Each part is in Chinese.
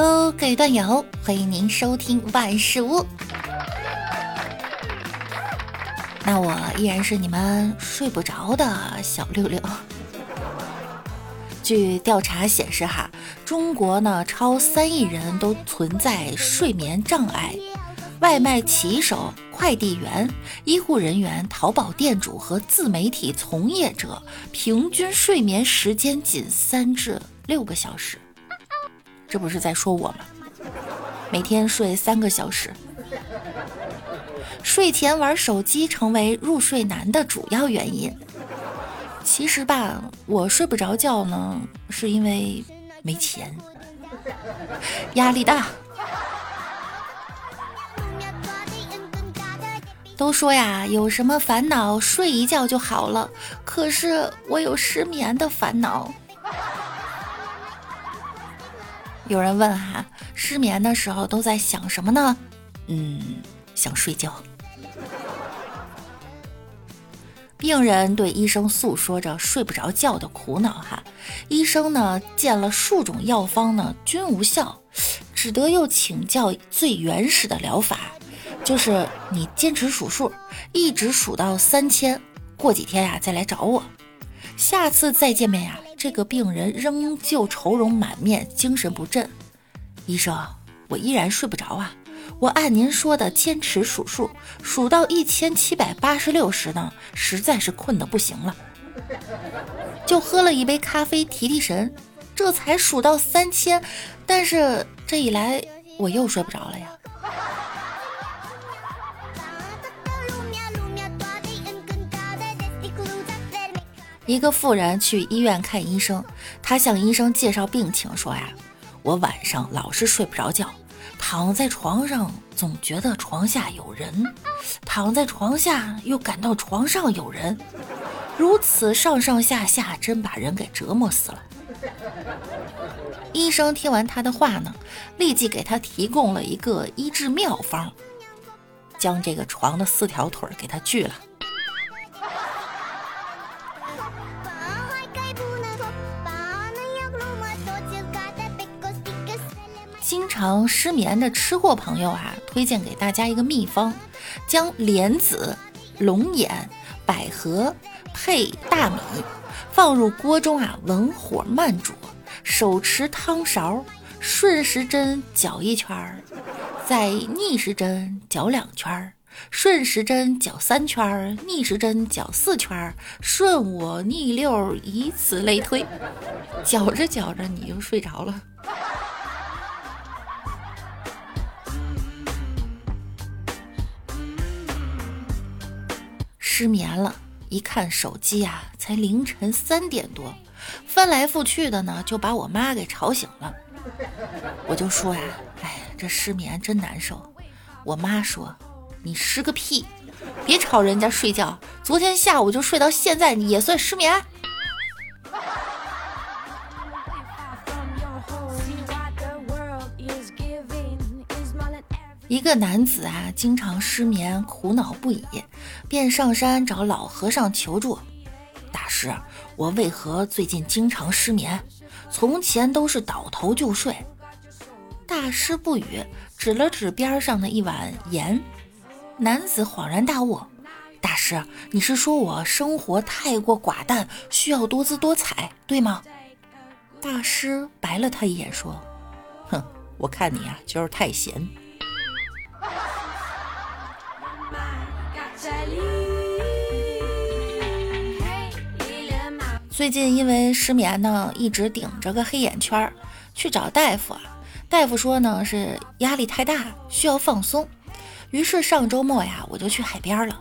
Hello，各位段友，欢迎您收听万事屋。那我依然是你们睡不着的小六六。据调查显示，哈，中国呢超三亿人都存在睡眠障碍，外卖骑手、快递员、医护人员、淘宝店主和自媒体从业者平均睡眠时间仅三至六个小时。这不是在说我吗？每天睡三个小时，睡前玩手机成为入睡难的主要原因。其实吧，我睡不着觉呢，是因为没钱，压力大。都说呀，有什么烦恼睡一觉就好了，可是我有失眠的烦恼。有人问哈，失眠的时候都在想什么呢？嗯，想睡觉。病人对医生诉说着睡不着觉的苦恼哈，医生呢见了数种药方呢均无效，只得又请教最原始的疗法，就是你坚持数数，一直数到三千，过几天呀再来找我。下次再见面呀。这个病人仍旧愁容满面，精神不振。医生，我依然睡不着啊！我按您说的坚持数数，数到一千七百八十六时呢，实在是困得不行了，就喝了一杯咖啡提提神，这才数到三千。但是这一来，我又睡不着了呀。一个妇人去医院看医生，她向医生介绍病情，说呀：“我晚上老是睡不着觉，躺在床上总觉得床下有人，躺在床下又感到床上有人，如此上上下下，真把人给折磨死了。”医生听完他的话呢，立即给他提供了一个医治妙方，将这个床的四条腿给他锯了。经常失眠的吃货朋友啊，推荐给大家一个秘方：将莲子、龙眼、百合配大米放入锅中啊，文火慢煮，手持汤勺，顺时针搅一圈儿，再逆时针搅两圈儿，顺时针搅三圈儿，逆时针搅四圈儿，顺我逆溜，以此类推，搅着搅着你就睡着了。失眠了，一看手机呀，才凌晨三点多，翻来覆去的呢，就把我妈给吵醒了。我就说呀，哎，这失眠真难受。我妈说，你失个屁，别吵人家睡觉。昨天下午就睡到现在，你也算失眠？一个男子啊，经常失眠，苦恼不已，便上山找老和尚求助。大师，我为何最近经常失眠？从前都是倒头就睡。大师不语，指了指边上的一碗盐。男子恍然大悟：大师，你是说我生活太过寡淡，需要多姿多彩，对吗？大师白了他一眼，说：“哼，我看你啊，就是太闲。”最近因为失眠呢，一直顶着个黑眼圈儿，去找大夫啊。大夫说呢是压力太大，需要放松。于是上周末呀，我就去海边了，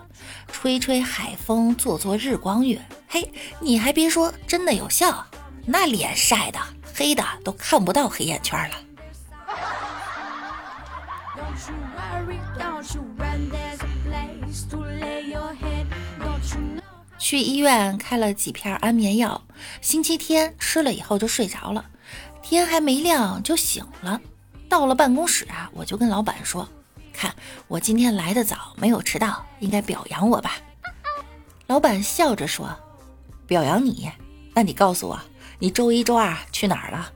吹吹海风，做做日光浴。嘿，你还别说，真的有效，那脸晒的黑的都看不到黑眼圈了。去医院开了几片安眠药，星期天吃了以后就睡着了，天还没亮就醒了。到了办公室啊，我就跟老板说：“看我今天来的早，没有迟到，应该表扬我吧？”老板笑着说：“表扬你？那你告诉我，你周一周二去哪儿了？”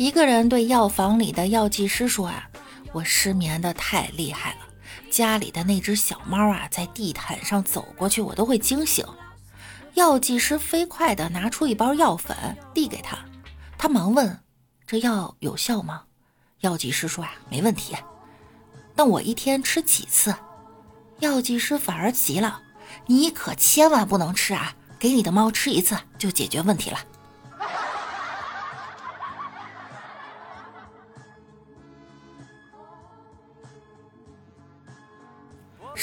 一个人对药房里的药剂师说：“啊，我失眠的太厉害了，家里的那只小猫啊，在地毯上走过去，我都会惊醒。”药剂师飞快地拿出一包药粉递给他，他忙问：“这药有效吗？”药剂师说：“啊，没问题。”那我一天吃几次？药剂师反而急了：“你可千万不能吃啊！给你的猫吃一次就解决问题了。”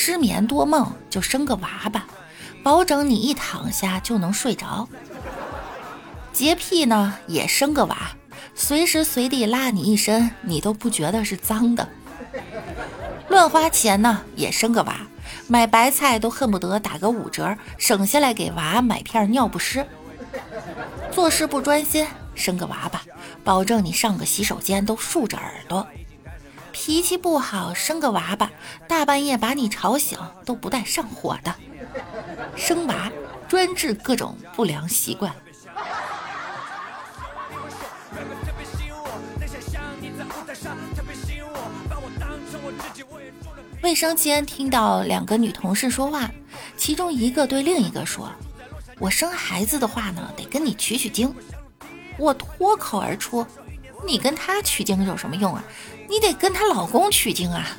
失眠多梦就生个娃吧。保证你一躺下就能睡着。洁癖呢，也生个娃，随时随地拉你一身，你都不觉得是脏的。乱花钱呢，也生个娃，买白菜都恨不得打个五折，省下来给娃买片尿不湿。做事不专心，生个娃吧，保证你上个洗手间都竖着耳朵。脾气不好，生个娃吧，大半夜把你吵醒都不带上火的。生娃专治各种不良习惯。卫生间听到两个女同事说话，其中一个对另一个说：“我生孩子的话呢，得跟你取取经。”我脱口而出：“你跟他取经有什么用啊？你得跟她老公取经啊！”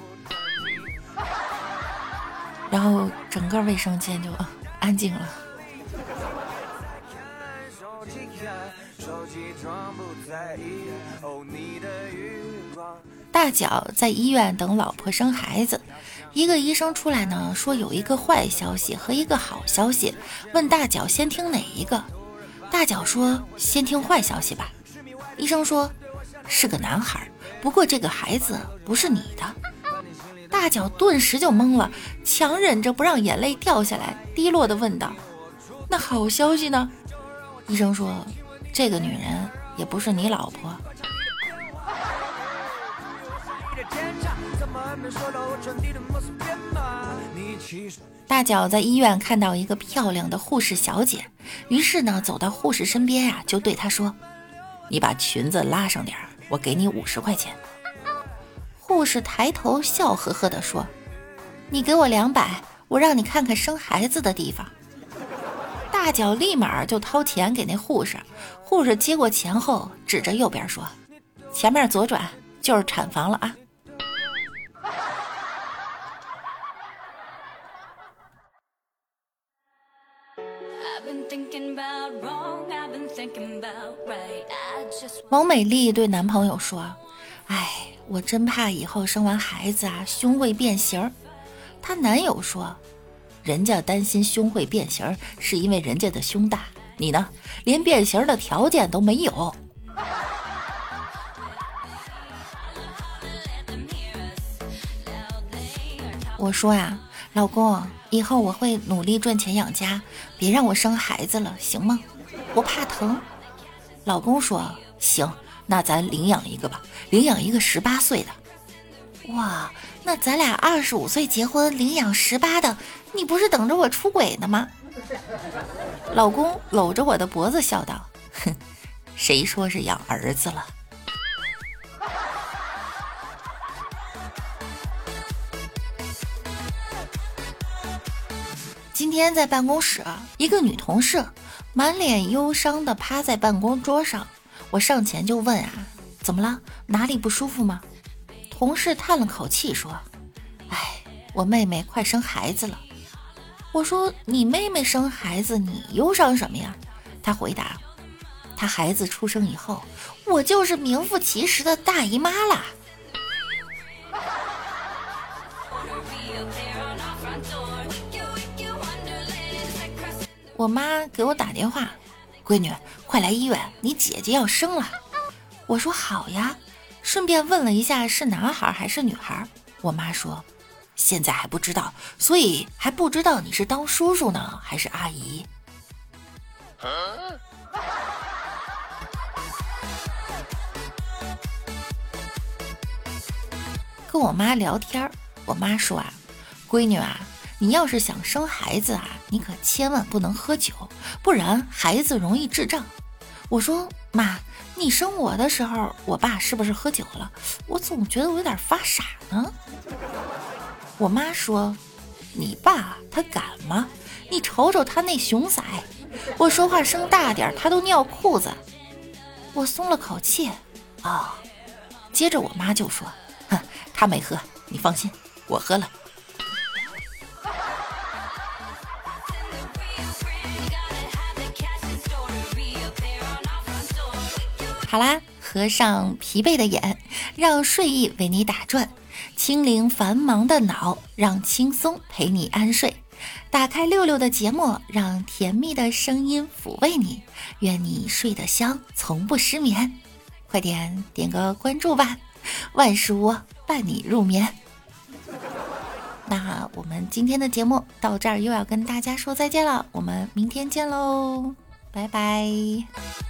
然后整个卫生间就。安静了。大脚在医院等老婆生孩子，一个医生出来呢，说有一个坏消息和一个好消息，问大脚先听哪一个？大脚说先听坏消息吧。医生说是个男孩，不过这个孩子不是你的。大脚顿时就懵了，强忍着不让眼泪掉下来，低落的问道：“那好消息呢？”医生说：“这个女人也不是你老婆。”大脚在医院看到一个漂亮的护士小姐，于是呢，走到护士身边呀，就对她说：“你把裙子拉上点儿我给你五十块钱。”护士抬头笑呵呵地说：“你给我两百，我让你看看生孩子的地方。”大脚立马就掏钱给那护士，护士接过钱后，指着右边说：“前面左转就是产房了啊。”王美丽对男朋友说：“哎。”我真怕以后生完孩子啊，胸会变形。她男友说：“人家担心胸会变形，是因为人家的胸大。你呢，连变形的条件都没有。”我说呀，老公，以后我会努力赚钱养家，别让我生孩子了，行吗？我怕疼。老公说：“行。”那咱领养一个吧，领养一个十八岁的。哇，那咱俩二十五岁结婚，领养十八的，你不是等着我出轨呢吗？老公搂着我的脖子笑道：“哼，谁说是养儿子了？”天在办公室，一个女同事满脸忧伤的趴在办公桌上。我上前就问啊，怎么了？哪里不舒服吗？同事叹了口气说：“哎，我妹妹快生孩子了。”我说：“你妹妹生孩子，你忧伤什么呀？”她回答：“她孩子出生以后，我就是名副其实的大姨妈啦。”我妈给我打电话。闺女，快来医院！你姐姐要生了。我说好呀，顺便问了一下是男孩还是女孩。我妈说现在还不知道，所以还不知道你是当叔叔呢还是阿姨。跟我妈聊天，我妈说啊，闺女啊。你要是想生孩子啊，你可千万不能喝酒，不然孩子容易智障。我说妈，你生我的时候，我爸是不是喝酒了？我总觉得我有点发傻呢。我妈说：“你爸他敢吗？你瞅瞅他那熊崽。”我说话声大点，他都尿裤子。我松了口气。啊，接着我妈就说：“哼，他没喝，你放心，我喝了。”好啦，合上疲惫的眼，让睡意为你打转；清零繁忙的脑，让轻松陪你安睡。打开六六的节目，让甜蜜的声音抚慰你。愿你睡得香，从不失眠。快点点个关注吧，万事屋伴你入眠。那我们今天的节目到这儿又要跟大家说再见了，我们明天见喽，拜拜。